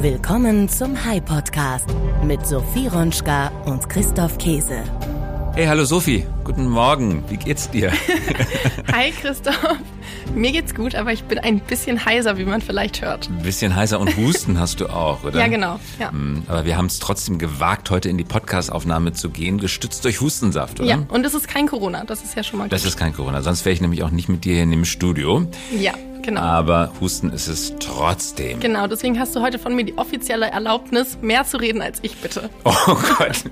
Willkommen zum High Podcast mit Sophie Ronschka und Christoph Käse. Hey, hallo Sophie, guten Morgen. Wie geht's dir? Hi Christoph. Mir geht's gut, aber ich bin ein bisschen heiser, wie man vielleicht hört. Ein bisschen heiser und Husten hast du auch, oder? Ja, genau. Ja. Hm, aber wir haben es trotzdem gewagt, heute in die Podcast-Aufnahme zu gehen, gestützt durch Hustensaft, oder? Ja, und es ist kein Corona, das ist ja schon mal gut. Das ist kein Corona, sonst wäre ich nämlich auch nicht mit dir hier in dem Studio. Ja, genau. Aber Husten ist es trotzdem. Genau, deswegen hast du heute von mir die offizielle Erlaubnis, mehr zu reden als ich, bitte. Oh Gott,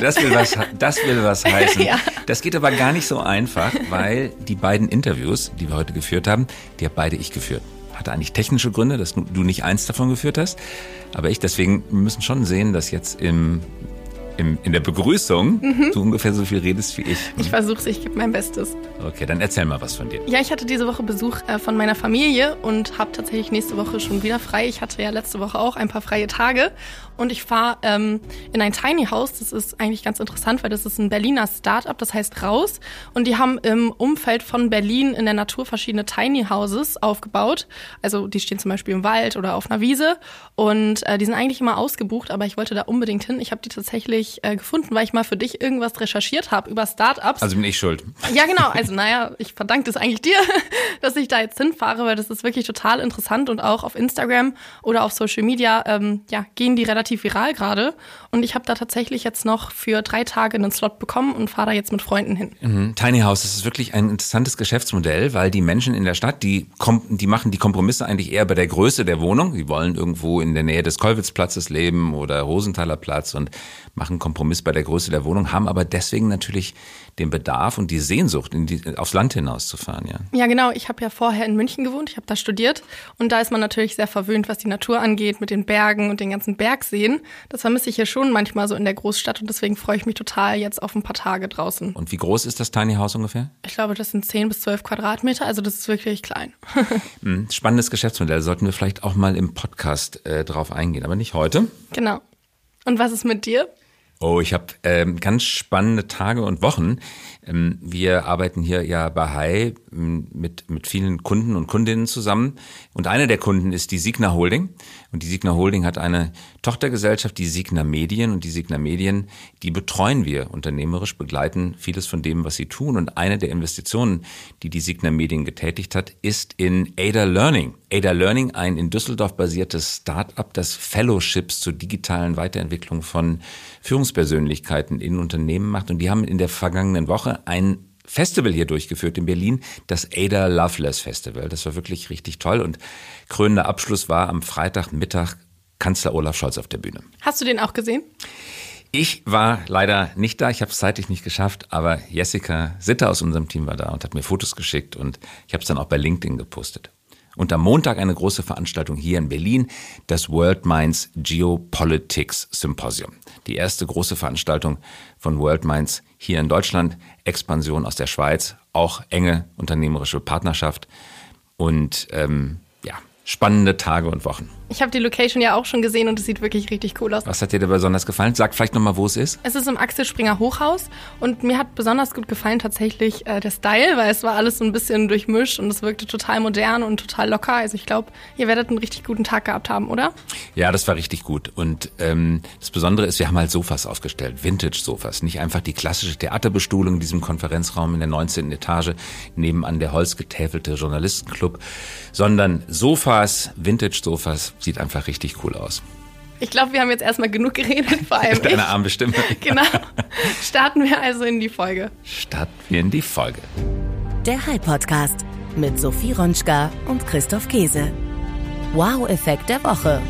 das will was, das will was heißen. Ja. Das geht aber gar nicht so einfach, weil die beiden Interviews, die wir heute geführt haben, die habe beide ich geführt. Hatte eigentlich technische Gründe, dass du nicht eins davon geführt hast, aber ich. Deswegen wir müssen schon sehen, dass jetzt im, im, in der Begrüßung du ungefähr so viel redest wie ich. Ich versuch's, ich gebe mein Bestes. Okay, dann erzähl mal was von dir. Ja, ich hatte diese Woche Besuch äh, von meiner Familie und habe tatsächlich nächste Woche schon wieder frei. Ich hatte ja letzte Woche auch ein paar freie Tage und ich fahre ähm, in ein Tiny House. Das ist eigentlich ganz interessant, weil das ist ein Berliner Startup, das heißt Raus. Und die haben im Umfeld von Berlin in der Natur verschiedene Tiny Houses aufgebaut. Also die stehen zum Beispiel im Wald oder auf einer Wiese und äh, die sind eigentlich immer ausgebucht, aber ich wollte da unbedingt hin. Ich habe die tatsächlich äh, gefunden, weil ich mal für dich irgendwas recherchiert habe über Startups. Also bin ich schuld. Ja, genau. Also, naja, ich verdanke das eigentlich dir, dass ich da jetzt hinfahre, weil das ist wirklich total interessant und auch auf Instagram oder auf Social Media, ähm, ja, gehen die relativ viral gerade. Und ich habe da tatsächlich jetzt noch für drei Tage einen Slot bekommen und fahre da jetzt mit Freunden hin. Mhm. Tiny House, das ist wirklich ein interessantes Geschäftsmodell, weil die Menschen in der Stadt, die, die machen die Kompromisse eigentlich eher bei der Größe der Wohnung. Die wollen irgendwo in der Nähe des Kollwitzplatzes leben oder Rosenthaler Platz und machen Kompromiss bei der Größe der Wohnung, haben aber deswegen natürlich den Bedarf und die Sehnsucht, die, aufs Land hinauszufahren, ja. Ja, genau. Ich habe ja vorher in München gewohnt, ich habe da studiert und da ist man natürlich sehr verwöhnt, was die Natur angeht, mit den Bergen und den ganzen Bergseen. Das vermisse ich hier schon manchmal so in der Großstadt und deswegen freue ich mich total jetzt auf ein paar Tage draußen. Und wie groß ist das Tiny House ungefähr? Ich glaube, das sind 10 bis 12 Quadratmeter, also das ist wirklich klein. Hm, Spannendes Geschäftsmodell, sollten wir vielleicht auch mal im Podcast äh, drauf eingehen, aber nicht heute. genau. Und was ist mit dir? Oh, ich habe ähm, ganz spannende Tage und Wochen. Ähm, wir arbeiten hier ja bei Hai ähm, mit, mit vielen Kunden und Kundinnen zusammen. Und eine der Kunden ist die Signa Holding. Und die Signa Holding hat eine Tochtergesellschaft, die Signa Medien. Und die Signa Medien, die betreuen wir unternehmerisch, begleiten vieles von dem, was sie tun. Und eine der Investitionen, die die Signa Medien getätigt hat, ist in Ada Learning. Ada Learning, ein in Düsseldorf basiertes Start-up, das Fellowships zur digitalen Weiterentwicklung von Führungspersönlichkeiten in Unternehmen macht. Und die haben in der vergangenen Woche ein Festival hier durchgeführt in Berlin, das Ada Loveless Festival. Das war wirklich richtig toll und krönender Abschluss war am Freitagmittag Kanzler Olaf Scholz auf der Bühne. Hast du den auch gesehen? Ich war leider nicht da, ich habe es zeitlich nicht geschafft, aber Jessica Sitter aus unserem Team war da und hat mir Fotos geschickt und ich habe es dann auch bei LinkedIn gepostet. Und am Montag eine große Veranstaltung hier in Berlin, das World Minds Geopolitics Symposium. Die erste große Veranstaltung von World Minds hier in Deutschland, Expansion aus der Schweiz, auch enge unternehmerische Partnerschaft und ähm, ja, spannende Tage und Wochen. Ich habe die Location ja auch schon gesehen und es sieht wirklich richtig cool aus. Was hat dir da besonders gefallen? Sag vielleicht nochmal, wo es ist. Es ist im Axel Springer Hochhaus und mir hat besonders gut gefallen tatsächlich äh, der Style, weil es war alles so ein bisschen durchmischt und es wirkte total modern und total locker. Also ich glaube, ihr werdet einen richtig guten Tag gehabt haben, oder? Ja, das war richtig gut. Und ähm, das Besondere ist, wir haben halt Sofas aufgestellt, Vintage-Sofas. Nicht einfach die klassische Theaterbestuhlung in diesem Konferenzraum in der 19. Etage, nebenan der holzgetäfelte Journalistenclub, sondern Sofas, Vintage-Sofas, sieht einfach richtig cool aus. Ich glaube, wir haben jetzt erstmal genug geredet, vor allem ich. Deine arme Stimme. Genau. Starten wir also in die Folge. Starten wir in die Folge. Der High Podcast mit Sophie Ronschka und Christoph Käse. Wow-Effekt der Woche.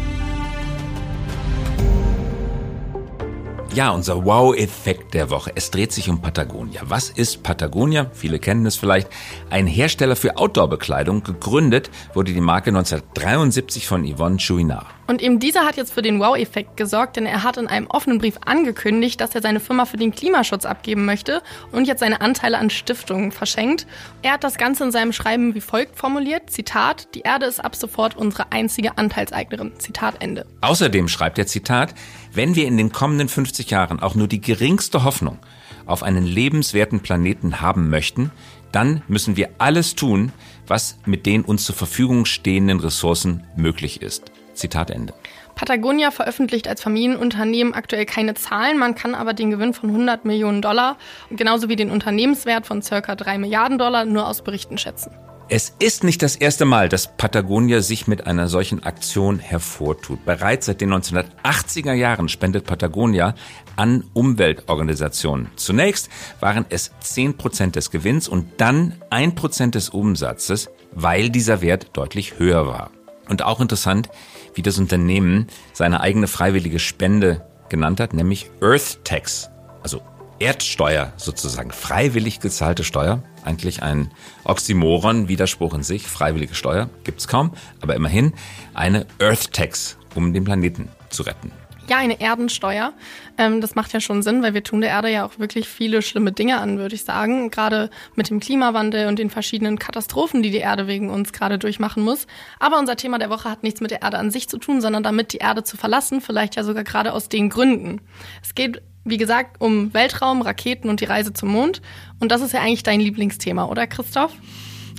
Ja, unser Wow-Effekt der Woche. Es dreht sich um Patagonia. Was ist Patagonia? Viele kennen es vielleicht. Ein Hersteller für Outdoor-Bekleidung. Gegründet wurde die Marke 1973 von Yvonne Chouinard. Und eben dieser hat jetzt für den Wow-Effekt gesorgt, denn er hat in einem offenen Brief angekündigt, dass er seine Firma für den Klimaschutz abgeben möchte und jetzt seine Anteile an Stiftungen verschenkt. Er hat das Ganze in seinem Schreiben wie folgt formuliert, Zitat, die Erde ist ab sofort unsere einzige Anteilseignerin. Zitat Ende. Außerdem schreibt er Zitat, wenn wir in den kommenden 50 Jahren auch nur die geringste Hoffnung auf einen lebenswerten Planeten haben möchten, dann müssen wir alles tun, was mit den uns zur Verfügung stehenden Ressourcen möglich ist. Zitat Ende. Patagonia veröffentlicht als Familienunternehmen aktuell keine Zahlen, man kann aber den Gewinn von 100 Millionen Dollar, genauso wie den Unternehmenswert von circa 3 Milliarden Dollar, nur aus Berichten schätzen. Es ist nicht das erste Mal, dass Patagonia sich mit einer solchen Aktion hervortut. Bereits seit den 1980er Jahren spendet Patagonia an Umweltorganisationen. Zunächst waren es 10 Prozent des Gewinns und dann 1 Prozent des Umsatzes, weil dieser Wert deutlich höher war. Und auch interessant, wie das Unternehmen seine eigene freiwillige Spende genannt hat, nämlich Earth Tax, also Erdsteuer sozusagen, freiwillig gezahlte Steuer. Eigentlich ein Oxymoron, Widerspruch in sich, freiwillige Steuer gibt's kaum, aber immerhin eine Earth Tax, um den Planeten zu retten. Ja, eine Erdensteuer. Ähm, das macht ja schon Sinn, weil wir tun der Erde ja auch wirklich viele schlimme Dinge an, würde ich sagen. Gerade mit dem Klimawandel und den verschiedenen Katastrophen, die die Erde wegen uns gerade durchmachen muss. Aber unser Thema der Woche hat nichts mit der Erde an sich zu tun, sondern damit die Erde zu verlassen, vielleicht ja sogar gerade aus den Gründen. Es geht wie gesagt, um Weltraum, Raketen und die Reise zum Mond. Und das ist ja eigentlich dein Lieblingsthema, oder Christoph?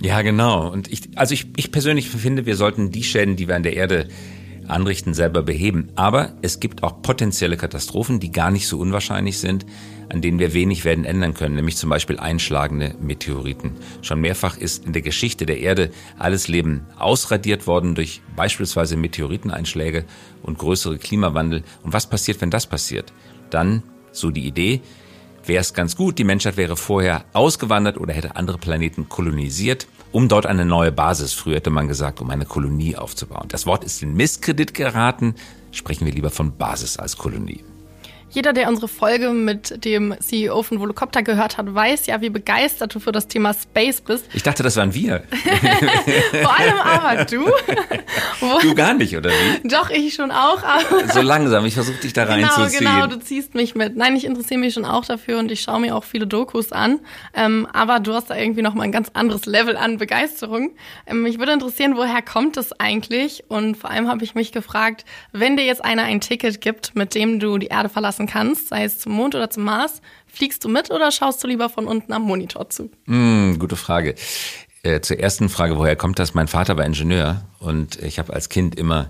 Ja, genau. Und ich, also ich, ich persönlich finde, wir sollten die Schäden, die wir an der Erde anrichten, selber beheben. Aber es gibt auch potenzielle Katastrophen, die gar nicht so unwahrscheinlich sind, an denen wir wenig werden ändern können, nämlich zum Beispiel einschlagende Meteoriten. Schon mehrfach ist in der Geschichte der Erde alles Leben ausradiert worden durch beispielsweise Meteoriteneinschläge und größere Klimawandel. Und was passiert, wenn das passiert? Dann, so die Idee, wäre es ganz gut, die Menschheit wäre vorher ausgewandert oder hätte andere Planeten kolonisiert um dort eine neue Basis, früher hätte man gesagt, um eine Kolonie aufzubauen. Das Wort ist in Misskredit geraten, sprechen wir lieber von Basis als Kolonie. Jeder, der unsere Folge mit dem CEO von Volocopter gehört hat, weiß ja, wie begeistert du für das Thema Space bist. Ich dachte, das waren wir. Vor allem aber du. du gar nicht, oder wie? Doch, ich schon auch. so langsam, ich versuche dich da genau, reinzuziehen. Genau, du ziehst mich mit. Nein, ich interessiere mich schon auch dafür und ich schaue mir auch viele Dokus an. Ähm, aber du hast da irgendwie noch mal ein ganz anderes Level an Begeisterung. Ähm, mich würde interessieren, woher kommt es eigentlich? Und vor allem habe ich mich gefragt, wenn dir jetzt einer ein Ticket gibt, mit dem du die Erde verlassen lassen kannst, sei es zum Mond oder zum Mars, fliegst du mit oder schaust du lieber von unten am Monitor zu? Mm, gute Frage. Äh, zur ersten Frage, woher kommt das? Mein Vater war Ingenieur und ich habe als Kind immer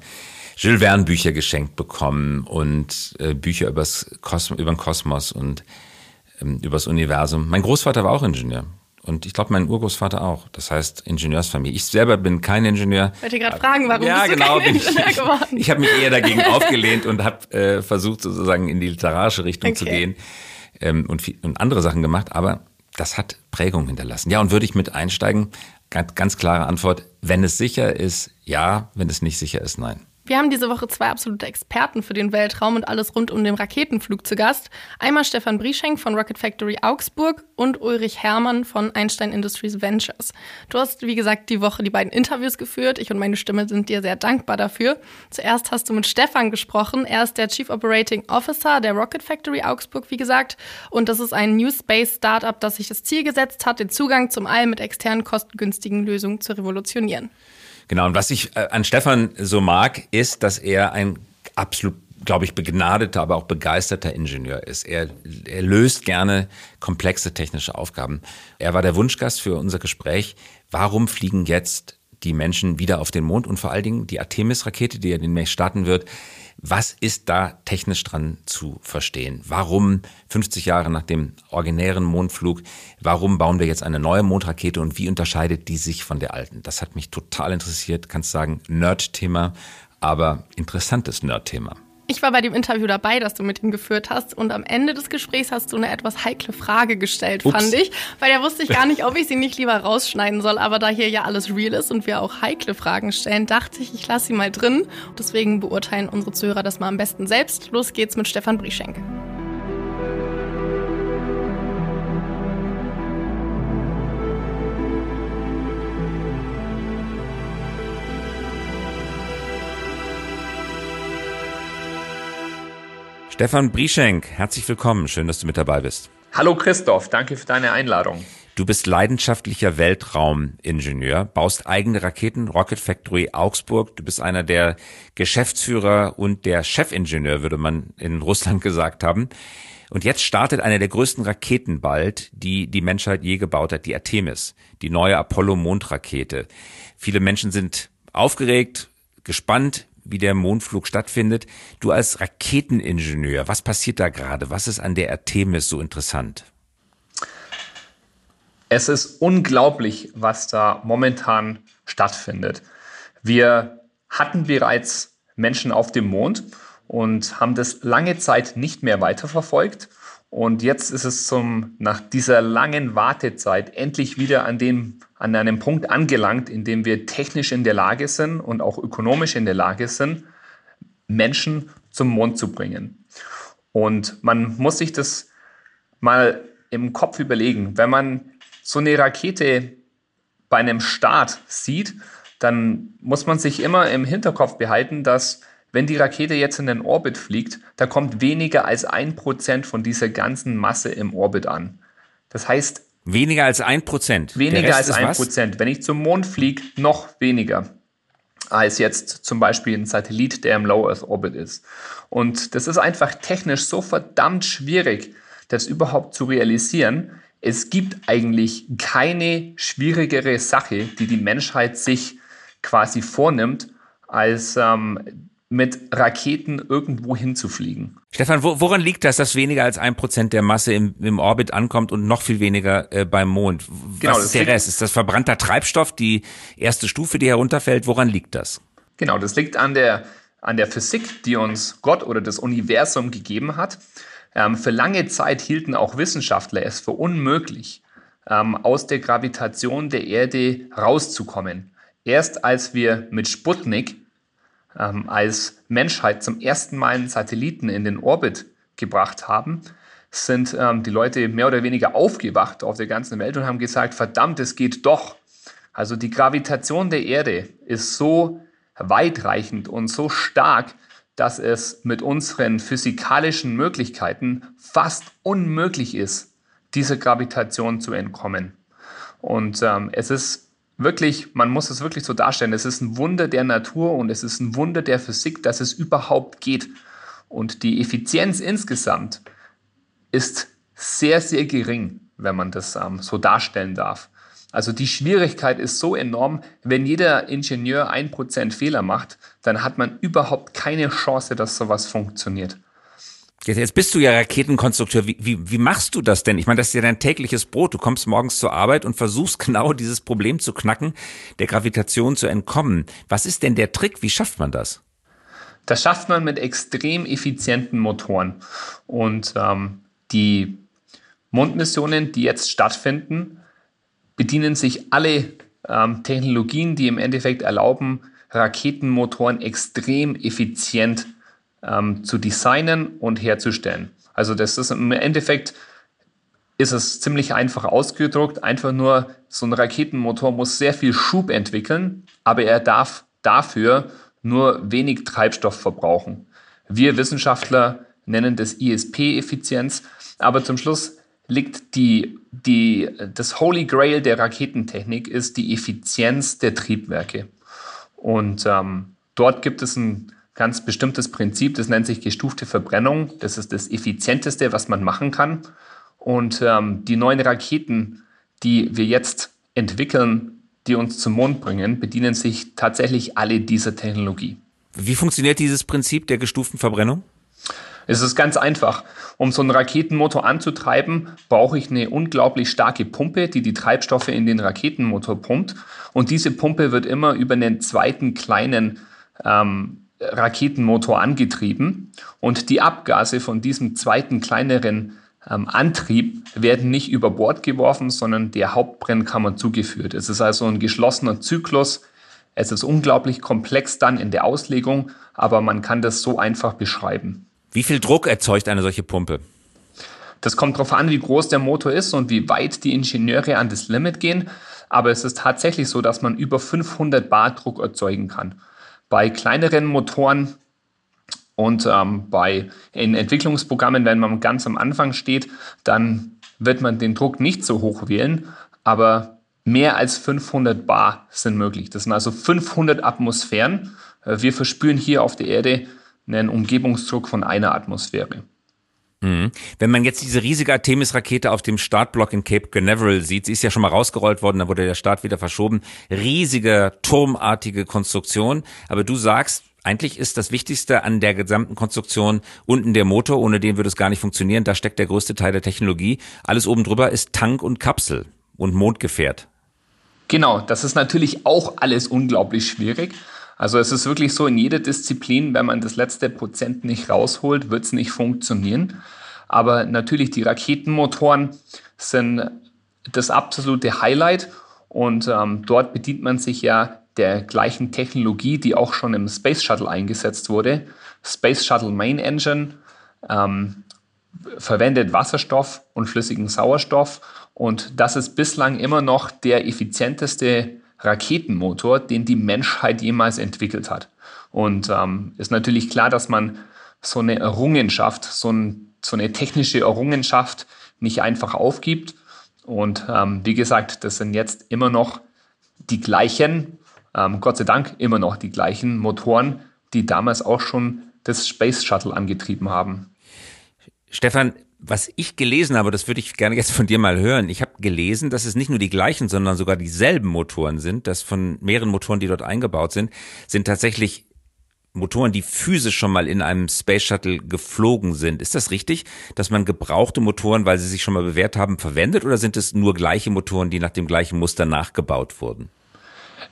Jules Verne Bücher geschenkt bekommen und äh, Bücher übers Kosmos, über den Kosmos und ähm, übers Universum. Mein Großvater war auch Ingenieur und ich glaube, mein Urgroßvater auch. Das heißt Ingenieursfamilie. Ich selber bin kein Ingenieur. Ich wollte gerade fragen, warum ja, bist du genau, kein Ingenieur ich, geworden? Ich habe mich eher dagegen aufgelehnt und habe äh, versucht, sozusagen in die literarische Richtung Okay. zu gehen ähm, und, viel- und andere Sachen gemacht. Aber das hat Prägung hinterlassen. Ja, und würde ich mit einsteigen? Ganz, ganz klare Antwort. Wenn es sicher ist, ja. Wenn es nicht sicher ist, nein. Wir haben diese Woche zwei absolute Experten für den Weltraum und alles rund um den Raketenflug zu Gast. Einmal Stefan Brieschenk von Rocket Factory Augsburg und Ulrich Herrmann von Einstein Industries Ventures. Du hast, wie gesagt, die Woche die beiden Interviews geführt. Ich und meine Stimme sind dir sehr dankbar dafür. Zuerst hast du mit Stefan gesprochen. Er ist der Chief Operating Officer der Rocket Factory Augsburg, wie gesagt. Und das ist ein New Space Startup, das sich das Ziel gesetzt hat, den Zugang zum All mit externen kostengünstigen Lösungen zu revolutionieren. Genau, und was ich äh, an Stefan so mag, ist, dass er ein absolut, glaube ich, begnadeter, aber auch begeisterter Ingenieur ist. Er, er löst gerne komplexe technische Aufgaben. Er war der Wunschgast für unser Gespräch. Warum fliegen jetzt die Menschen wieder auf den Mond und vor allen Dingen die Artemis-Rakete, die ja demnächst starten wird, was ist da technisch dran zu verstehen? Warum 50 Jahre nach dem originären Mondflug, warum bauen wir jetzt eine neue Mondrakete und wie unterscheidet die sich von der alten? Das hat mich total interessiert, kannst sagen, Nerd-Thema, aber interessantes Nerd-Thema. Ich war bei dem Interview dabei, das du mit ihm geführt hast und am Ende des Gesprächs hast du eine etwas heikle Frage gestellt, Ups. fand ich, weil da wusste ich gar nicht, ob ich sie nicht lieber rausschneiden soll, aber da hier ja alles real ist und wir auch heikle Fragen stellen, dachte ich, ich lasse sie mal drin. Deswegen beurteilen unsere Zuhörer das mal am besten selbst. Los geht's mit Stefan Brieschenk. Stefan Brieschenk, herzlich willkommen, schön, dass du mit dabei bist. Hallo Christoph, danke für deine Einladung. Du bist leidenschaftlicher Weltraumingenieur, baust eigene Raketen, Rocket Factory Augsburg. Du bist einer der Geschäftsführer und der Chefingenieur, würde man in Russland gesagt haben. Und jetzt startet eine der größten Raketen bald, die die Menschheit je gebaut hat, die Artemis, die neue Apollo-Mondrakete. Viele Menschen sind aufgeregt, gespannt. Wie der Mondflug stattfindet. Du als Raketeningenieur, was passiert da gerade? Was ist an der Artemis so interessant? Es ist unglaublich, was da momentan stattfindet. Wir hatten bereits Menschen auf dem Mond und haben das lange Zeit nicht mehr weiterverfolgt. Und jetzt ist es zum, nach dieser langen Wartezeit endlich wieder an, dem, an einem Punkt angelangt, in dem wir technisch in der Lage sind und auch ökonomisch in der Lage sind, Menschen zum Mond zu bringen. Und man muss sich das mal im Kopf überlegen. Wenn man so eine Rakete bei einem Start sieht, dann muss man sich immer im Hinterkopf behalten, dass wenn die Rakete jetzt in den Orbit fliegt, da kommt weniger als ein Prozent von dieser ganzen Masse im Orbit an. Das heißt, Weniger als ein Prozent. Weniger als ein Prozent. Wenn ich zum Mond fliege, noch weniger als jetzt zum Beispiel ein Satellit, der im Low Earth Orbit ist. Und das ist einfach technisch so verdammt schwierig, das überhaupt zu realisieren. Es gibt eigentlich keine schwierigere Sache, die die Menschheit sich quasi vornimmt, als ähm, mit Raketen irgendwo hinzufliegen. Stefan, wo, woran liegt das, dass weniger als ein Prozent der Masse im, im Orbit ankommt und noch viel weniger äh, beim Mond? Was genau, ist der Rest? Ist das verbrannter Treibstoff, die erste Stufe, die herunterfällt? Woran liegt das? Genau, das liegt an der, an der Physik, die uns Gott oder das Universum gegeben hat. Ähm, für lange Zeit hielten auch Wissenschaftler es für unmöglich, ähm, aus der Gravitation der Erde rauszukommen. Erst als wir mit Sputnik ähm, als Menschheit zum ersten Mal einen Satelliten in den Orbit gebracht haben, sind ähm, die Leute mehr oder weniger aufgewacht auf der ganzen Welt und haben gesagt, verdammt, es geht doch. Also die Gravitation der Erde ist so weitreichend und so stark, dass es mit unseren physikalischen Möglichkeiten fast unmöglich ist, dieser Gravitation zu entkommen. Und ähm, es ist wirklich, man muss es wirklich so darstellen, es ist ein Wunder der Natur und es ist ein Wunder der Physik, dass es überhaupt geht. Und die Effizienz insgesamt ist sehr, sehr gering, wenn man das ähm, so darstellen darf. Also die Schwierigkeit ist so enorm, wenn jeder Ingenieur ein Prozent Fehler macht, dann hat man überhaupt keine Chance, dass sowas funktioniert. Jetzt bist du ja Raketenkonstrukteur. Wie, wie, wie machst du das denn? Ich meine, das ist ja dein tägliches Brot. Du kommst morgens zur Arbeit und versuchst genau dieses Problem zu knacken, der Gravitation zu entkommen. Was ist denn der Trick? Wie schafft man das? Das schafft man mit extrem effizienten Motoren. Und ähm, die Mondmissionen, die jetzt stattfinden, bedienen sich alle ähm, Technologien, die im Endeffekt erlauben, Raketenmotoren extrem effizient zu ähm, zu designen und herzustellen. Also das ist im Endeffekt ist es ziemlich einfach ausgedruckt. Einfach nur so ein Raketenmotor muss sehr viel Schub entwickeln, aber er darf dafür nur wenig Treibstoff verbrauchen. Wir Wissenschaftler nennen das ISP-Effizienz, aber zum Schluss liegt die, die, das Holy Grail der Raketentechnik ist die Effizienz der Triebwerke. Und ähm, dort gibt es ein ganz bestimmtes Prinzip, das nennt sich gestufte Verbrennung. Das ist das effizienteste, was man machen kann. Und ähm, die neuen Raketen, die wir jetzt entwickeln, die uns zum Mond bringen, bedienen sich tatsächlich alle dieser Technologie. Wie funktioniert dieses Prinzip der gestuften Verbrennung? Es ist ganz einfach. Um so einen Raketenmotor anzutreiben, brauche ich eine unglaublich starke Pumpe, die die Treibstoffe in den Raketenmotor pumpt. Und diese Pumpe wird immer über einen zweiten kleinen ähm, Raketenmotor angetrieben und die Abgase von diesem zweiten kleineren ähm, Antrieb werden nicht über Bord geworfen, sondern der Hauptbrennkammer zugeführt. Es ist also ein geschlossener Zyklus. Es ist unglaublich komplex dann in der Auslegung, aber man kann das so einfach beschreiben. Wie viel Druck erzeugt eine solche Pumpe? Das kommt darauf an, wie groß der Motor ist und wie weit die Ingenieure an das Limit gehen. Aber es ist tatsächlich so, dass man über 500 Bar Druck erzeugen kann. Bei kleineren Motoren und ähm, bei in Entwicklungsprogrammen, wenn man ganz am Anfang steht, dann wird man den Druck nicht so hoch wählen, aber mehr als 500 Bar sind möglich. Das sind also 500 Atmosphären. Äh, wir verspüren hier auf der Erde einen Umgebungsdruck von einer Atmosphäre. Mhm. Wenn man jetzt diese riesige Artemis-Rakete auf dem Startblock in Cape Canaveral sieht, sie ist ja schon mal rausgerollt worden, da wurde der Start wieder verschoben. Riesige, turmartige Konstruktion. Aber du sagst, eigentlich ist das Wichtigste an der gesamten Konstruktion unten der Motor, ohne den würde es gar nicht funktionieren. Da steckt der größte Teil der Technologie. Alles oben drüber ist Tank und Kapsel und Mondgefährt. Genau, das ist natürlich auch alles unglaublich schwierig. Also es ist wirklich so, in jeder Disziplin, wenn man das letzte Prozent nicht rausholt, wird es nicht funktionieren. Aber natürlich die Raketenmotoren sind das absolute Highlight und ähm, dort bedient man sich ja der gleichen Technologie, die auch schon im Space Shuttle eingesetzt wurde. Space Shuttle Main Engine ähm, verwendet Wasserstoff und flüssigen Sauerstoff und das ist bislang immer noch der effizienteste Raketenmotor, den die Menschheit jemals entwickelt hat. Und ähm, ist natürlich klar, dass man so eine Errungenschaft, so, ein, so eine technische Errungenschaft nicht einfach aufgibt. Und ähm, wie gesagt, das sind jetzt immer noch die gleichen, ähm, Gott sei Dank immer noch die gleichen Motoren, die damals auch schon das Space Shuttle angetrieben haben. Stefan, was ich gelesen habe, das würde ich gerne jetzt von dir mal hören. Ich habe gelesen, dass es nicht nur die gleichen, sondern sogar dieselben Motoren sind. Dass von mehreren Motoren, die dort eingebaut sind, sind tatsächlich Motoren, die physisch schon mal in einem Space Shuttle geflogen sind. Ist das richtig, dass man gebrauchte Motoren, weil sie sich schon mal bewährt haben, verwendet? Oder sind es nur gleiche Motoren, die nach dem gleichen Muster nachgebaut wurden?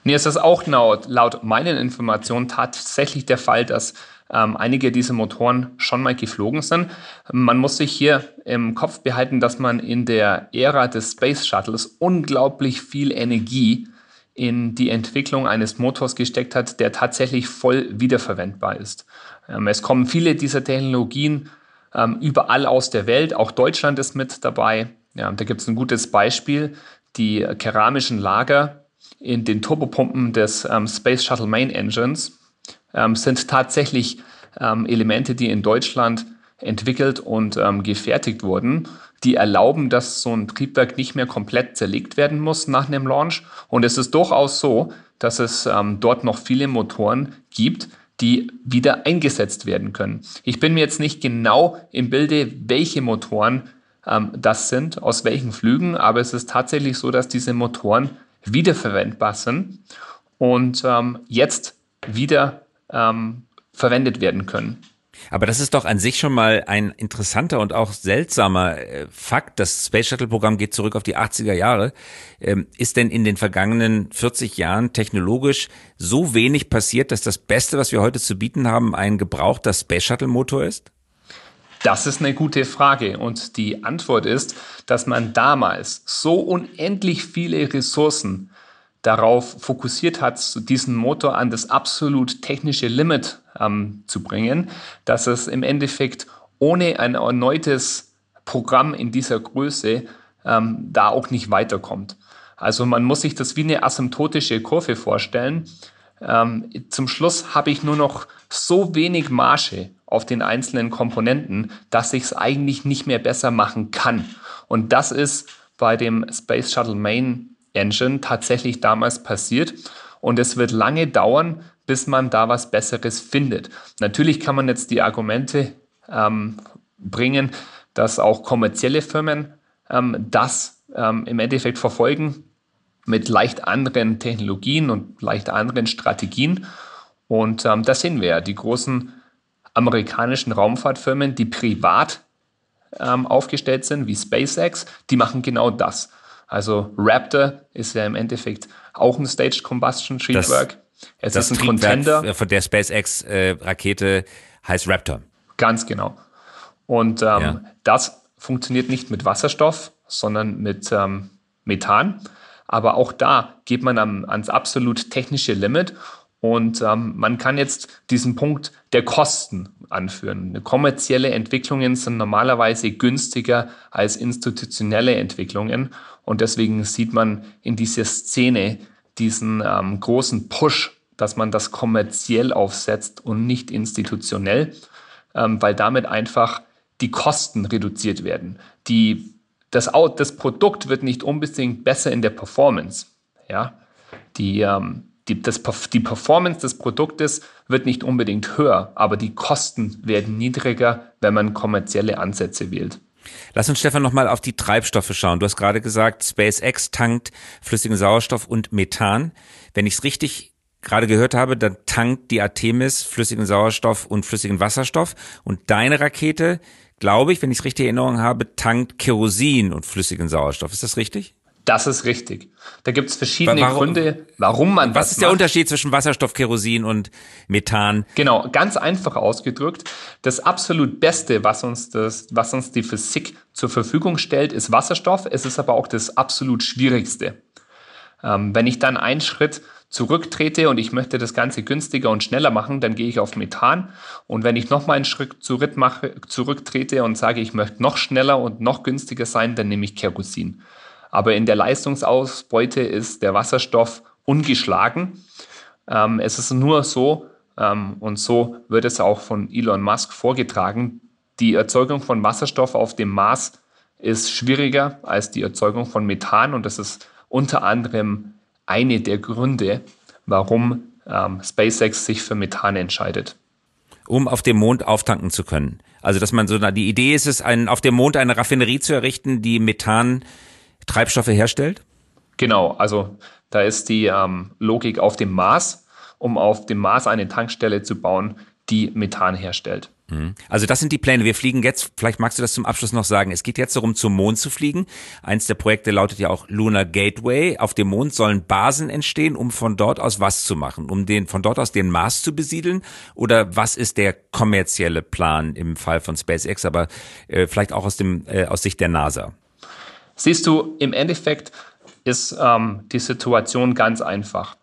Nee, ist auch laut, laut meinen Informationen tatsächlich der Fall, dass ähm, einige dieser Motoren schon mal geflogen sind. Man muss sich hier im Kopf behalten, dass man in der Ära des Space Shuttles unglaublich viel Energie in die Entwicklung eines Motors gesteckt hat, der tatsächlich voll wiederverwendbar ist. Ähm, es kommen viele dieser Technologien ähm, überall aus der Welt, auch Deutschland ist mit dabei. Ja, da gibt es ein gutes Beispiel, die keramischen Lager in den Turbopumpen des ähm, Space Shuttle Main Engines ähm, sind tatsächlich ähm, Elemente, die in Deutschland entwickelt und ähm, gefertigt wurden, die erlauben, dass so ein Triebwerk nicht mehr komplett zerlegt werden muss nach einem Launch. Und es ist durchaus so, dass es ähm, dort noch viele Motoren gibt, die wieder eingesetzt werden können. Ich bin mir jetzt nicht genau im Bilde, welche Motoren ähm, das sind, aus welchen Flügen, aber es ist tatsächlich so, dass diese Motoren wiederverwendbar sind und ähm, jetzt wieder ähm, verwendet werden können. Aber das ist doch an sich schon mal ein interessanter und auch seltsamer äh, Fakt. Das Space Shuttle Programm geht zurück auf die 80er Jahre. Ähm, ist denn in den vergangenen 40 Jahren technologisch so wenig passiert, dass das Beste, was wir heute zu bieten haben, ein gebrauchter Space Shuttle Motor ist? Das ist eine gute Frage und die Antwort ist, dass man damals so unendlich viele Ressourcen darauf fokussiert hat, diesen Motor an das absolut technische Limit ähm, zu bringen, dass es im Endeffekt ohne ein erneutes Programm in dieser Größe ähm, da auch nicht weiterkommt. Also man muss sich das wie eine asymptotische Kurve vorstellen. Ähm, zum Schluss habe ich nur noch so wenig Marge auf den einzelnen Komponenten, dass ich es eigentlich nicht mehr besser machen kann. Und das ist bei dem Space Shuttle Main Engine tatsächlich damals passiert. Und es wird lange dauern, bis man da was Besseres findet. Natürlich kann man jetzt die Argumente ähm, bringen, dass auch kommerzielle Firmen ähm, das ähm, im Endeffekt verfolgen mit leicht anderen Technologien und leicht anderen Strategien. Und ähm, das sehen wir ja. Die großen amerikanischen Raumfahrtfirmen, die privat ähm, aufgestellt sind, wie SpaceX, die machen genau das. Also Raptor ist ja im Endeffekt auch ein Staged Combustion Triebwerk. Es das ist ein Contender. Von der SpaceX-Rakete äh, heißt Raptor. Ganz genau. Und ähm, ja. das funktioniert nicht mit Wasserstoff, sondern mit ähm, Methan. Aber auch da geht man am, ans absolut technische Limit und ähm, man kann jetzt diesen Punkt der Kosten anführen. Kommerzielle Entwicklungen sind normalerweise günstiger als institutionelle Entwicklungen. Und deswegen sieht man in dieser Szene diesen ähm, großen Push, dass man das kommerziell aufsetzt und nicht institutionell, ähm, weil damit einfach die Kosten reduziert werden. Die, das, das Produkt wird nicht unbedingt besser in der Performance. Ja? Die, ähm, die, das, die Performance des Produktes wird nicht unbedingt höher, aber die Kosten werden niedriger, wenn man kommerzielle Ansätze wählt. Lass uns, Stefan, nochmal auf die Treibstoffe schauen. Du hast gerade gesagt, SpaceX tankt flüssigen Sauerstoff und Methan. Wenn ich es richtig gerade gehört habe, dann tankt die Artemis flüssigen Sauerstoff und flüssigen Wasserstoff und deine Rakete, glaube ich, wenn ich es richtig in Erinnerung habe, tankt Kerosin und flüssigen Sauerstoff. Ist das richtig? Das ist richtig. Da gibt es verschiedene warum, Gründe, warum man Was ist der macht. Unterschied zwischen Wasserstoff, Kerosin und Methan? Genau, ganz einfach ausgedrückt. Das absolut Beste, was uns, das, was uns die Physik zur Verfügung stellt, ist Wasserstoff. Es ist aber auch das absolut Schwierigste. Ähm, wenn ich dann einen Schritt zurücktrete und ich möchte das Ganze günstiger und schneller machen, dann gehe ich auf Methan. Und wenn ich nochmal einen Schritt zurück mache, zurücktrete und sage, ich möchte noch schneller und noch günstiger sein, dann nehme ich Kerosin. Aber in der Leistungsausbeute ist der Wasserstoff ungeschlagen. Ähm, es ist nur so, ähm, und so wird es auch von Elon Musk vorgetragen, die Erzeugung von Wasserstoff auf dem Mars ist schwieriger als die Erzeugung von Methan und das ist unter anderem eine der Gründe, warum ähm, SpaceX sich für Methan entscheidet. Um auf dem Mond auftanken zu können. Also, dass man so, die Idee ist es, einen, auf dem Mond eine Raffinerie zu errichten, die Methan Treibstoffe herstellt? Genau, also da ist die ähm, Logik auf dem Mars, um auf dem Mars eine Tankstelle zu bauen, die Methan herstellt. Mhm. Also das sind die Pläne. Wir fliegen jetzt, vielleicht magst du das zum Abschluss noch sagen. Es geht jetzt darum, zum Mond zu fliegen. Eins der Projekte lautet ja auch Lunar Gateway. Auf dem Mond sollen Basen entstehen, um von dort aus was zu machen? Um den, von dort aus den Mars zu besiedeln? Oder was ist der kommerzielle Plan im Fall von SpaceX, aber äh, vielleicht auch aus dem, äh, aus Sicht der NASA? Siehst du, im Endeffekt ist ähm, die Situation ganz einfach.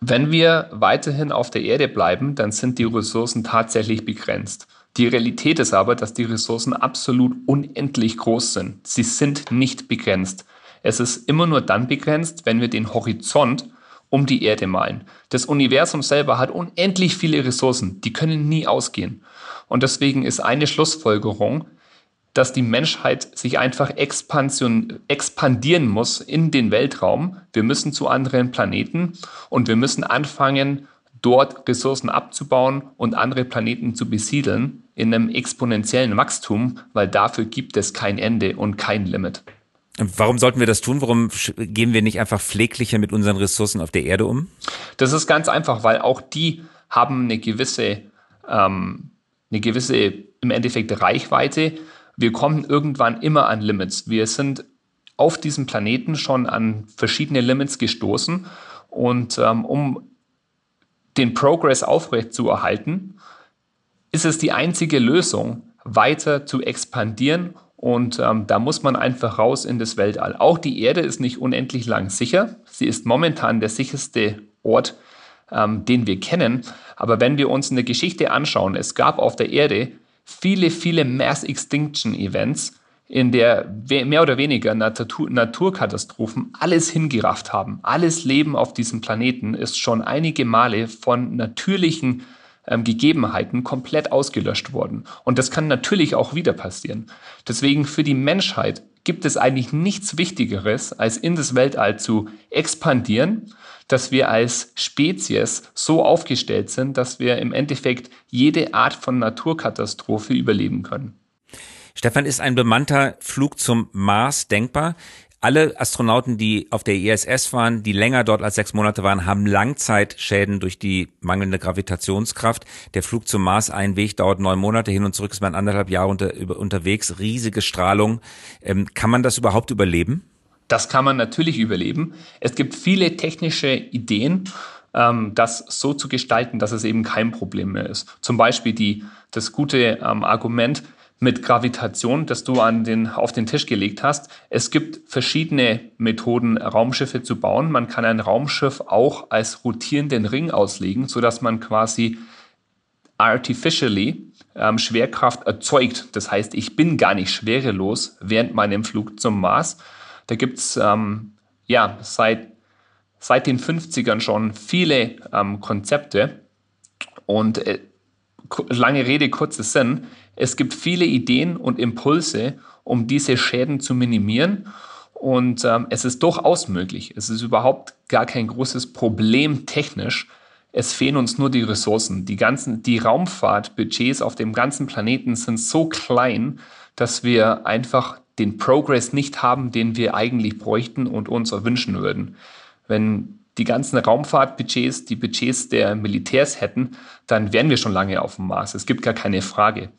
Wenn wir weiterhin auf der Erde bleiben, dann sind die Ressourcen tatsächlich begrenzt. Die Realität ist aber, dass die Ressourcen absolut unendlich groß sind. Sie sind nicht begrenzt. Es ist immer nur dann begrenzt, wenn wir den Horizont um die Erde malen. Das Universum selber hat unendlich viele Ressourcen, die können nie ausgehen. Und deswegen ist eine Schlussfolgerung, dass die Menschheit sich einfach expansion, expandieren muss in den Weltraum. Wir müssen zu anderen Planeten und wir müssen anfangen, dort Ressourcen abzubauen und andere Planeten zu besiedeln in einem exponentiellen Wachstum, weil dafür gibt es kein Ende und kein Limit. Warum sollten wir das tun? Warum gehen wir nicht einfach pfleglicher mit unseren Ressourcen auf der Erde um? Das ist ganz einfach, weil auch die haben eine gewisse, ähm, eine gewisse im Endeffekt Reichweite wir kommen irgendwann immer an Limits. Wir sind auf diesem Planeten schon an verschiedene Limits gestoßen und ähm, um den Progress aufrechtzuerhalten, ist es die einzige Lösung, weiter zu expandieren und ähm, da muss man einfach raus in das Weltall. Auch die Erde ist nicht unendlich lang sicher. Sie ist momentan der sicherste Ort, ähm, den wir kennen. Aber wenn wir uns eine Geschichte anschauen, es gab auf der Erde viele, viele Mass Extinction Events, in der mehr oder weniger Natur Naturkatastrophen alles hingerafft haben. Alles Leben auf diesem Planeten ist schon einige Male von natürlichen ähm, Gegebenheiten komplett ausgelöscht worden. Und das kann natürlich auch wieder passieren. Deswegen für die Menschheit gibt es eigentlich nichts Wichtigeres, als in das Weltall zu expandieren dass wir als Spezies so aufgestellt sind, dass wir im Endeffekt jede Art von Naturkatastrophe überleben können. Stefan, ist ein bemannter Flug zum Mars denkbar? Alle Astronauten, die auf der ISS waren, die länger dort als sechs Monate waren, haben Langzeitschäden durch die mangelnde Gravitationskraft. Der Flug zum Mars, ein Weg, dauert neun Monate, hin und zurück ist man anderthalb Jahre unter, über, unterwegs, riesige Strahlung. Ähm, kann man das überhaupt überleben? Das kann man natürlich überleben. Es gibt viele technische Ideen, ähm, das so zu gestalten, dass es eben kein Problem mehr ist. Zum Beispiel die, das gute ähm, Argument mit Gravitation, das du an den, auf den Tisch gelegt hast. Es gibt verschiedene Methoden, Raumschiffe zu bauen. Man kann ein Raumschiff auch als rotierenden Ring auslegen, sodass man quasi artificially ähm, Schwerkraft erzeugt. Das heißt, ich bin gar nicht schwerelos während meinem Flug zum Mars. Da gibt es ähm, ja, seit, seit den 50ern schon viele ähm, Konzepte. Und äh, lange Rede, kurzer Sinn, es gibt viele Ideen und Impulse, um diese Schäden zu minimieren. Und ähm, es ist durchaus möglich. Es ist überhaupt gar kein großes Problem technisch. Es fehlen uns nur die Ressourcen. Die ganzen, die Raumfahrtbudgets auf dem ganzen Planeten sind so klein, dass wir einfach den Progress nicht haben, den wir eigentlich bräuchten und uns erwünschen würden. Wenn die ganzen Raumfahrtbudgets, die Budgets der Militärs hätten, dann wären wir schon lange auf dem Mars. Es gibt gar keine Frage.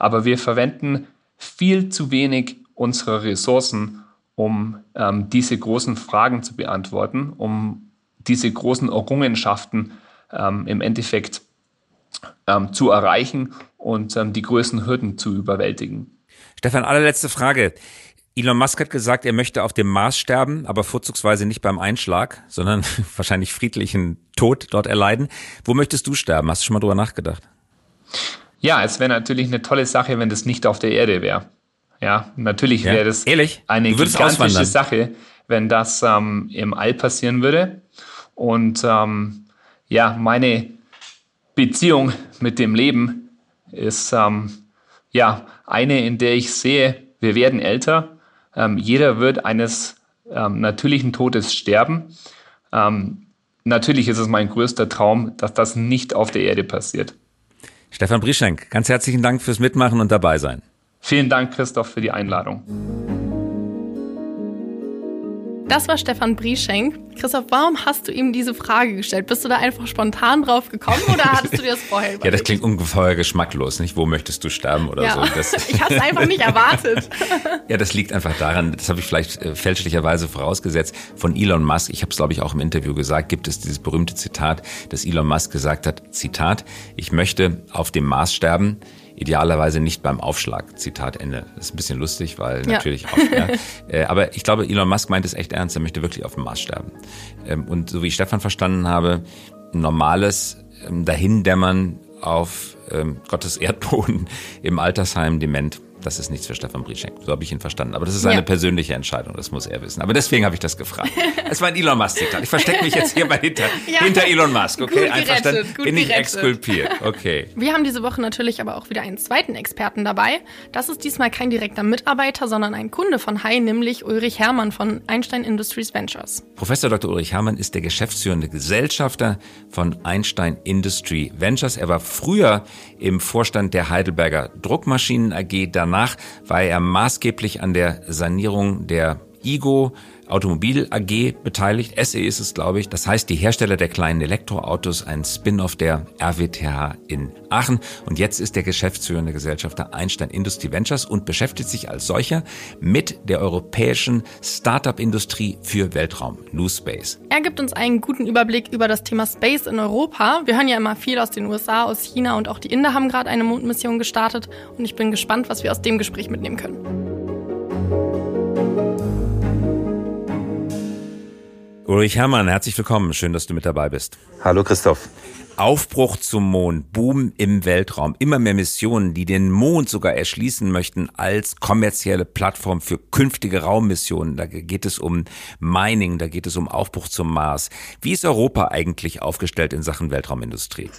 Aber wir verwenden viel zu wenig unserer Ressourcen, um ähm, diese großen Fragen zu beantworten, um diese großen Errungenschaften ähm, im Endeffekt ähm, zu erreichen und ähm, die größten Hürden zu überwältigen. Stefan, allerletzte Frage. Elon Musk hat gesagt, er möchte auf dem Mars sterben, aber vorzugsweise nicht beim Einschlag, sondern wahrscheinlich friedlichen Tod dort erleiden. Wo möchtest du sterben? Hast du schon mal drüber nachgedacht? Ja, es wäre natürlich eine tolle Sache, wenn das nicht auf der Erde wäre. Ja, natürlich ja? wäre das Ehrlich? eine gigantische Sache, wenn das ähm, im All passieren würde. Und ähm, ja, meine Beziehung mit dem Leben ist ähm, ja eine, in der ich sehe, wir werden älter. Ähm, jeder wird eines ähm, natürlichen Todes sterben. Ähm, natürlich ist es mein größter Traum, dass das nicht auf der Erde passiert. Stefan Brieschenk, ganz herzlichen Dank fürs Mitmachen und dabei sein. Vielen Dank, Christoph, für die Einladung. Das war Stefan Brieschenk. Christoph, warum hast du ihm diese Frage gestellt? Bist du da einfach spontan drauf gekommen oder hattest du dir das vorher überlegt? Ja, das klingt ungefähr geschmacklos, nicht? Wo möchtest du sterben oder ja. so? Das ich habe es einfach nicht erwartet. ja, das liegt einfach daran, das habe ich vielleicht äh, fälschlicherweise vorausgesetzt, von Elon Musk, ich habe es glaube ich auch im Interview gesagt, gibt es dieses berühmte Zitat, dass Elon Musk gesagt hat, Zitat, ich möchte auf dem Mars sterben, Idealerweise nicht beim Aufschlag. Zitat Ende. Das ist ein bisschen lustig, weil ja. natürlich auch. Ja. Äh, aber ich glaube, Elon Musk meint es echt ernst. Er möchte wirklich auf dem Mars sterben. Ähm, und so wie ich Stefan verstanden habe, normales ähm, Dahindämmern auf ähm, Gottes Erdboden im Altersheim dement das ist nichts für Stefan Brieschek. So habe ich ihn verstanden. Aber das ist seine ja. persönliche Entscheidung, das muss er wissen. Aber deswegen habe ich das gefragt. Es war ein Elon Musk-Zitat. Ich verstecke mich jetzt hier mal hinter, ja. hinter Elon Musk, okay? Gut Einverstanden? Gut Bin ich exkulpiert, okay. Wir haben diese Woche natürlich aber auch wieder einen zweiten Experten dabei. Das ist diesmal kein direkter Mitarbeiter, sondern ein Kunde von Hai, nämlich Ulrich Hermann von Einstein Industries Ventures. Professor Dr. Ulrich Hermann ist der geschäftsführende Gesellschafter von Einstein Industry Ventures. Er war früher im Vorstand der Heidelberger Druckmaschinen AG, dann Danach war er maßgeblich an der Sanierung der IGO Automobil AG beteiligt. SE ist es, glaube ich. Das heißt, die Hersteller der kleinen Elektroautos, ein Spin-off der RWTH in Aachen. Und jetzt ist der geschäftsführende Gesellschafter Einstein Industry Ventures und beschäftigt sich als solcher mit der europäischen Startup-Industrie für Weltraum, New Space. Er gibt uns einen guten Überblick über das Thema Space in Europa. Wir hören ja immer viel aus den USA, aus China und auch die Inder haben gerade eine Mondmission gestartet. Und ich bin gespannt, was wir aus dem Gespräch mitnehmen können. Ulrich Herrmann, herzlich willkommen. Schön, dass du mit dabei bist. Hallo Christoph. Aufbruch zum Mond, Boom im Weltraum, immer mehr Missionen, die den Mond sogar erschließen möchten als kommerzielle Plattform für künftige Raummissionen. Da geht es um Mining, da geht es um Aufbruch zum Mars. Wie ist Europa eigentlich aufgestellt in Sachen Weltraumindustrie?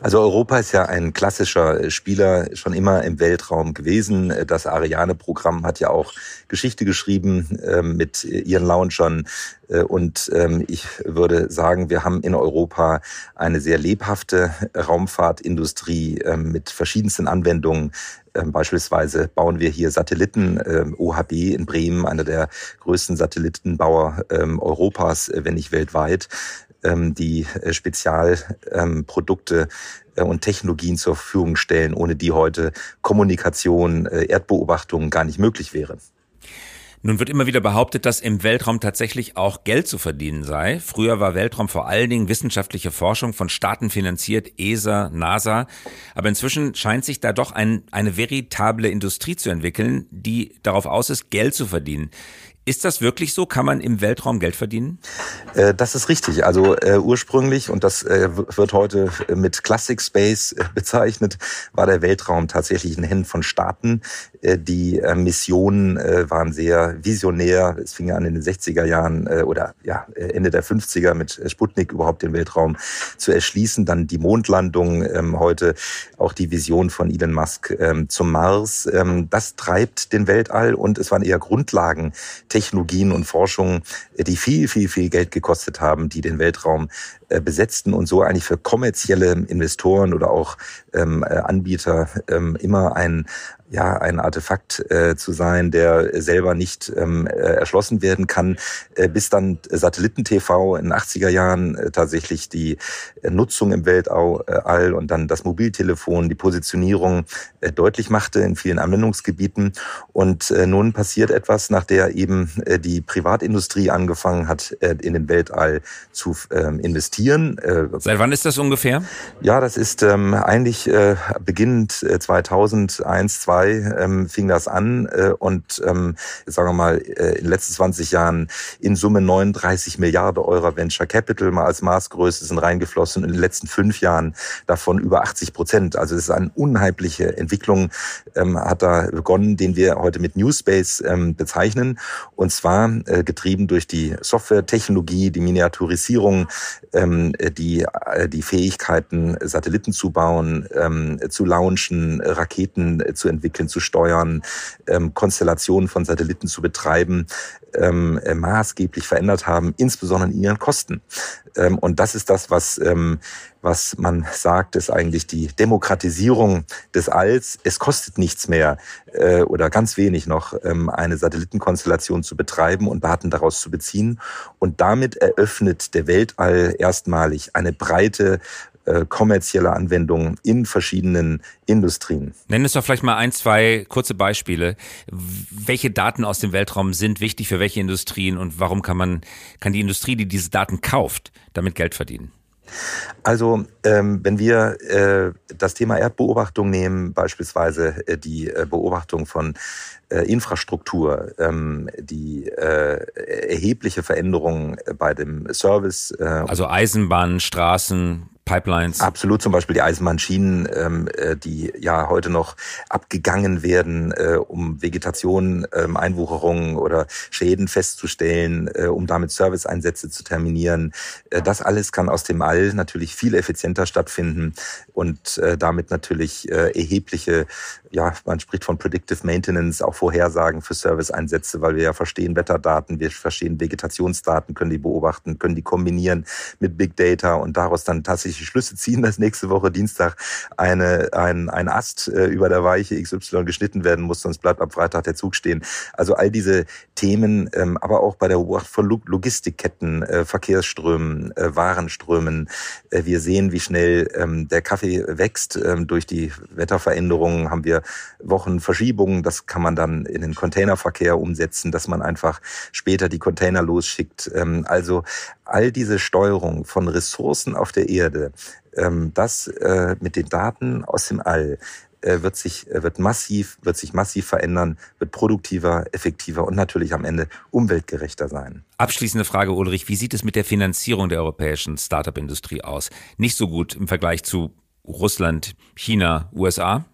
Also Europa ist ja ein klassischer Spieler schon immer im Weltraum gewesen. Das Ariane-Programm hat ja auch Geschichte geschrieben äh, mit ihren Launchern. Äh, und ähm, ich würde sagen, wir haben in Europa eine sehr lebhafte Raumfahrtindustrie äh, mit verschiedensten Anwendungen. Ähm, beispielsweise bauen wir hier Satelliten, ähm, OHB in Bremen, einer der größten Satellitenbauer ähm, Europas, äh, wenn nicht weltweit ähm, die äh, Spezialprodukte ähm, und Technologien zur Verfügung stellen, ohne die heute Kommunikation, äh, Erdbeobachtung gar nicht möglich wäre. Nun wird immer wieder behauptet, dass im Weltraum tatsächlich auch Geld zu verdienen sei. Früher war Weltraum vor allen Dingen wissenschaftliche Forschung von Staaten finanziert, ESA, NASA. Aber inzwischen scheint sich da doch ein, eine veritable Industrie zu entwickeln, die darauf aus ist, Geld zu verdienen. Ist das wirklich so? Kann man im Weltraum Geld verdienen? Äh, das ist richtig. Also äh, ursprünglich, und das äh, wird heute mit Classic Space äh, bezeichnet, war der Weltraum tatsächlich in Händen von Staaten. Äh, die äh, Missionen waren sehr visionär. Es fing an in den 60er Jahren oder ja, Ende der 50er mit Sputnik überhaupt den Weltraum zu erschließen. Dann die Mondlandung, ähm, heute auch die Vision von Elon Musk ähm, zum Mars. Ähm, das treibt den Weltall und es waren eher Grundlagen Technologien und Forschungen, die viel, viel, viel Geld gekostet haben, die den Weltraum äh, besetzten und so eigentlich für kommerzielle Investoren oder auch ähm, äh, Anbieter ähm, immer ein, ja, ein Artefakt äh, zu sein, der selber nicht ähm, äh, erschlossen werden kann, äh, bis dann Satelliten-TV in den 80er Jahren äh, tatsächlich die Nutzung im Weltall und dann das Mobiltelefon, die Positionierung deutlich machte in vielen Anwendungsgebieten. Und nun passiert etwas, nach der eben die Privatindustrie angefangen hat, in den Weltall zu äh, investieren. Äh, Seit wann ist das ungefähr? Ja, das ist ähm, eigentlich äh, beginnend äh, 2001, 2002 ähm, fing das an äh, und ähm, sagen wir mal äh, in den letzten 20 Jahren in Summe 39 Milliarden Euro Venture Capital mal als Maßgröße sind reingeflossen. In den letzten fünf Jahren davon über 80 Prozent. Also es ist eine unheimliche Entwicklung, ähm, hat da begonnen, den wir heute mit Newspace ähm, bezeichnen. Und zwar äh, getrieben durch die Softwaretechnologie, die Miniaturisierung, ähm, die, äh, die Fähigkeiten, Satelliten zu bauen, ähm, zu launchen, Raketen äh, zu entwickeln entwickeln, zu steuern, ähm, Konstellationen von Satelliten zu betreiben, ähm, äh, maßgeblich verändert haben, insbesondere in ihren Kosten. Ähm, und das ist das, was, ähm, was man sagt, ist eigentlich die Demokratisierung des Alls. Es kostet nichts mehr äh, oder ganz wenig noch, ähm, eine Satellitenkonstellation zu betreiben und Daten daraus zu beziehen. Und damit eröffnet der Weltall erstmalig eine breite äh, kommerzielle Anwendungen in verschiedenen Industrien. Nenn es doch vielleicht mal ein, zwei kurze Beispiele. Welche Daten aus dem Weltraum sind wichtig für welche Industrien und warum kann man, kann die Industrie, die diese Daten kauft, damit Geld verdienen? Also ähm, wenn wir äh, das Thema Erdbeobachtung nehmen, beispielsweise äh, die äh, Beobachtung von äh, Infrastruktur, ähm, die äh, erhebliche Veränderungen bei dem Service. Äh, also Eisenbahnen, Straßen, Pipelines. Absolut, zum Beispiel die Eisenbahnschienen, ähm, äh, die ja heute noch abgegangen werden, äh, um Vegetation, ähm, Einwucherungen oder Schäden festzustellen, äh, um damit Serviceeinsätze zu terminieren. Äh, das alles kann aus dem All natürlich viel effizienter stattfinden und äh, damit natürlich äh, erhebliche, ja, man spricht von Predictive Maintenance, auch Vorhersagen für Serviceeinsätze, weil wir ja verstehen Wetterdaten, wir verstehen Vegetationsdaten, können die beobachten, können die kombinieren mit Big Data und daraus dann tatsächlich Schlüsse ziehen, dass nächste Woche Dienstag eine, ein, ein Ast äh, über der Weiche XY geschnitten werden muss, sonst bleibt am Freitag der Zug stehen. Also all diese Themen, ähm, aber auch bei der Beobachtung von Logistikketten, äh, Verkehrsströmen, äh, Warenströmen. Wir sehen, wie schnell ähm, der Kaffee wächst. Ähm, durch die Wetterveränderungen haben wir Wochenverschiebungen. Das kann man dann in den Containerverkehr umsetzen, dass man einfach später die Container losschickt. Ähm, also all diese Steuerung von Ressourcen auf der Erde, ähm, das äh, mit den Daten aus dem All, äh, wird sich äh, wird massiv wird sich massiv verändern, wird produktiver, effektiver und natürlich am Ende umweltgerechter sein. Abschließende Frage Ulrich, wie sieht es mit der Finanzierung der europäischen Startup Industrie aus? Nicht so gut im Vergleich zu Russland, China, USA?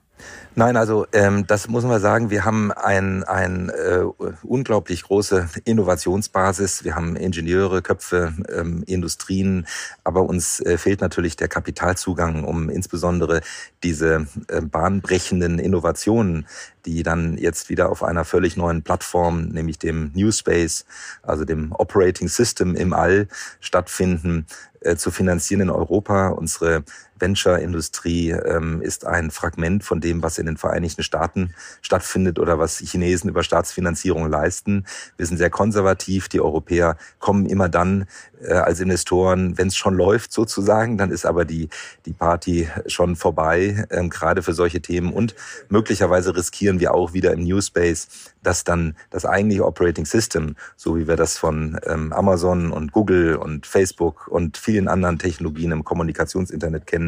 Nein, also ähm, das muss man sagen. Wir haben ein, ein äh, unglaublich große Innovationsbasis. Wir haben Ingenieure, Köpfe, ähm, Industrien, aber uns äh, fehlt natürlich der Kapitalzugang, um insbesondere diese äh, bahnbrechenden Innovationen, die dann jetzt wieder auf einer völlig neuen Plattform, nämlich dem New Space, also dem Operating System im All stattfinden, äh, zu finanzieren in Europa. Unsere Venture-Industrie ähm, ist ein Fragment von dem, was in den Vereinigten Staaten stattfindet oder was Chinesen über Staatsfinanzierung leisten. Wir sind sehr konservativ. Die Europäer kommen immer dann äh, als Investoren, wenn es schon läuft sozusagen, dann ist aber die, die Party schon vorbei, ähm, gerade für solche Themen. Und möglicherweise riskieren wir auch wieder im New Space, dass dann das eigentliche Operating System, so wie wir das von ähm, Amazon und Google und Facebook und vielen anderen Technologien im Kommunikationsinternet kennen,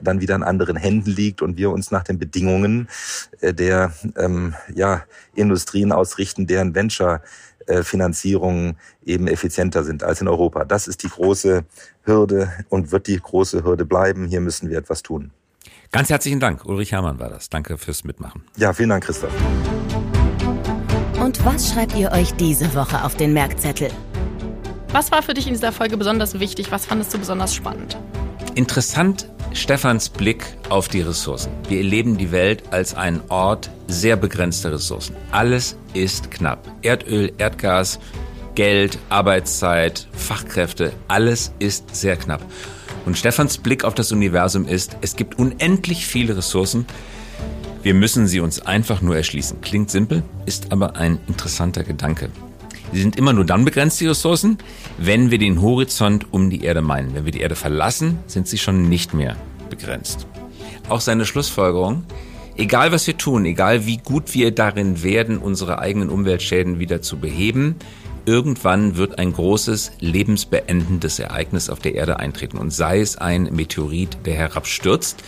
dann wieder in anderen Händen liegt und wir uns nach den Bedingungen äh, der ähm, ja, Industrien ausrichten, deren Venture Finanzierungen eben effizienter sind als in Europa. Das ist die große Hürde und wird die große Hürde bleiben. Hier müssen wir etwas tun. Ganz herzlichen Dank. Ulrich Herrmann war das. Danke fürs Mitmachen. Ja, vielen Dank, Christoph. Und was schreibt ihr euch diese Woche auf den Merkzettel? Was war für dich in dieser Folge besonders wichtig? Was fandest du besonders spannend? Interessant Stefans Blick auf die Ressourcen. Wir erleben die Welt als einen Ort sehr begrenzter Ressourcen. Alles ist knapp. Erdöl, Erdgas, Geld, Arbeitszeit, Fachkräfte, alles ist sehr knapp. Und Stefans Blick auf das Universum ist, es gibt unendlich viele Ressourcen. Wir müssen sie uns einfach nur erschließen. Klingt simpel, ist aber ein interessanter Gedanke. Sie sind immer nur dann begrenzt, die Ressourcen, wenn wir den Horizont um die Erde meinen. Wenn wir die Erde verlassen, sind sie schon nicht mehr begrenzt. Auch seine Schlussfolgerung, egal was wir tun, egal wie gut wir darin werden, unsere eigenen Umweltschäden wieder zu beheben, irgendwann wird ein großes, lebensbeendendes Ereignis auf der Erde eintreten und sei es ein Meteorit, der herabstürzt.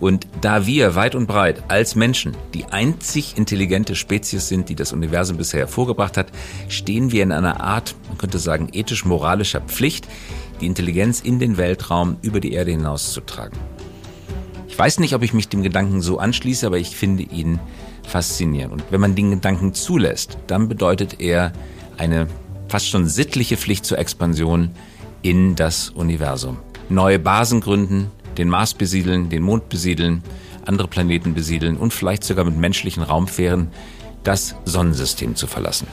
Und da wir weit und breit als Menschen die einzig intelligente Spezies sind, die das Universum bisher hervorgebracht hat, stehen wir in einer Art, man könnte sagen, ethisch-moralischer Pflicht, die Intelligenz in den Weltraum über die Erde hinauszutragen. Ich weiß nicht, ob ich mich dem Gedanken so anschließe, aber ich finde ihn faszinierend. Und wenn man den Gedanken zulässt, dann bedeutet er eine fast schon sittliche Pflicht zur Expansion in das Universum. Neue Basen gründen, den Mars besiedeln, den Mond besiedeln, andere Planeten besiedeln und vielleicht sogar mit menschlichen Raumfähren das Sonnensystem zu verlassen.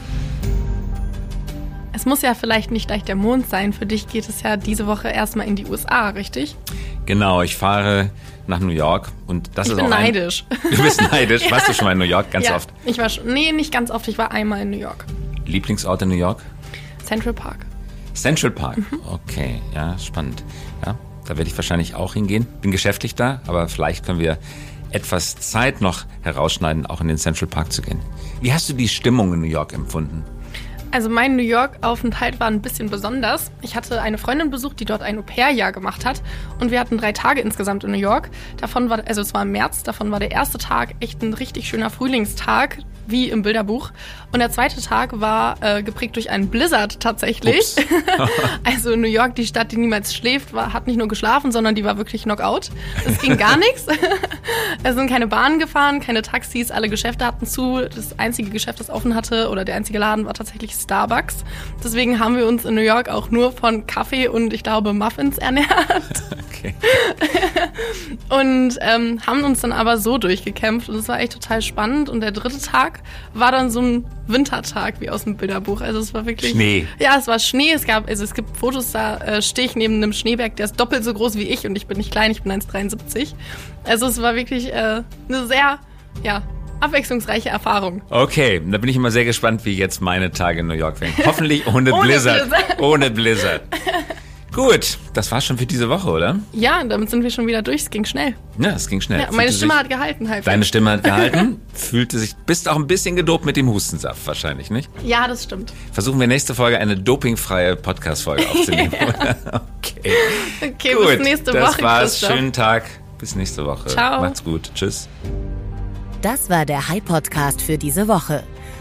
Es muss ja vielleicht nicht gleich der Mond sein. Für dich geht es ja diese Woche erstmal in die USA, richtig? Genau, ich fahre nach New York und das ich ist bin auch ein, neidisch. Du bist neidisch. Warst du schon mal in New York? Ganz ja, oft. Ich war schon, nee, nicht ganz oft. Ich war einmal in New York. Lieblingsort in New York? Central Park. Central Park. Okay, ja, spannend. Ja, da werde ich wahrscheinlich auch hingehen. Bin geschäftlich da, aber vielleicht können wir etwas Zeit noch herausschneiden, auch in den Central Park zu gehen. Wie hast du die Stimmung in New York empfunden? Also mein New York-Aufenthalt war ein bisschen besonders. Ich hatte eine Freundin besucht, die dort ein Au-pair-Jahr gemacht hat. Und wir hatten drei Tage insgesamt in New York. Davon war, also es war im März, davon war der erste Tag echt ein richtig schöner Frühlingstag, wie im Bilderbuch. Und der zweite Tag war äh, geprägt durch einen Blizzard tatsächlich. also New York, die Stadt, die niemals schläft, war, hat nicht nur geschlafen, sondern die war wirklich Knockout. Es ging gar nichts. Es sind keine Bahnen gefahren, keine Taxis, alle Geschäfte hatten zu. Das einzige Geschäft, das offen hatte, oder der einzige Laden war tatsächlich Starbucks. Deswegen haben wir uns in New York auch nur von Kaffee und ich glaube Muffins ernährt. Okay. Und ähm, haben uns dann aber so durchgekämpft und es war echt total spannend. Und der dritte Tag war dann so ein Wintertag wie aus dem Bilderbuch. Also es war wirklich Schnee. Ja, es war Schnee. Es gab also es gibt Fotos da äh, stehe ich neben einem Schneeberg, der ist doppelt so groß wie ich und ich bin nicht klein, ich bin 1,73. Also es war wirklich äh, eine sehr ja abwechslungsreiche Erfahrung. Okay, da bin ich immer sehr gespannt, wie jetzt meine Tage in New York werden. Hoffentlich ohne, Ohne Blizzard. Blizzard. Ohne Blizzard. Gut, das war's schon für diese Woche, oder? Ja, damit sind wir schon wieder durch. Es ging schnell. Ja, es ging schnell. Ja, meine Fühlte Stimme sich, hat gehalten halt. Deine Stimme hat gehalten, fühlte sich, bist auch ein bisschen gedopt mit dem Hustensaft wahrscheinlich, nicht? Ja, das stimmt. Versuchen wir nächste Folge eine dopingfreie Podcast-Folge aufzunehmen. okay. Okay, Gut, bis nächste das Woche. war's. Christoph. Schönen Tag. Bis nächste Woche. Ciao. Macht's gut. Tschüss. Das war der High Podcast für diese Woche.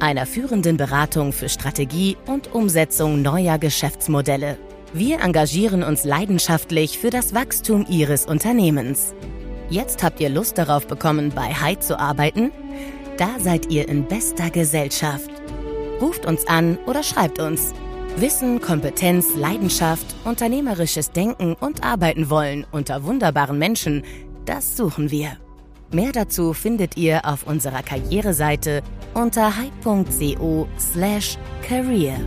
einer führenden Beratung für Strategie und Umsetzung neuer Geschäftsmodelle. Wir engagieren uns leidenschaftlich für das Wachstum Ihres Unternehmens. Jetzt habt ihr Lust darauf bekommen, bei High zu arbeiten? Da seid ihr in bester Gesellschaft. Ruft uns an oder schreibt uns. Wissen, Kompetenz, Leidenschaft, unternehmerisches Denken und Arbeiten wollen unter wunderbaren Menschen, das suchen wir. Mehr dazu findet ihr auf unserer Karriereseite unter hype.co slash career.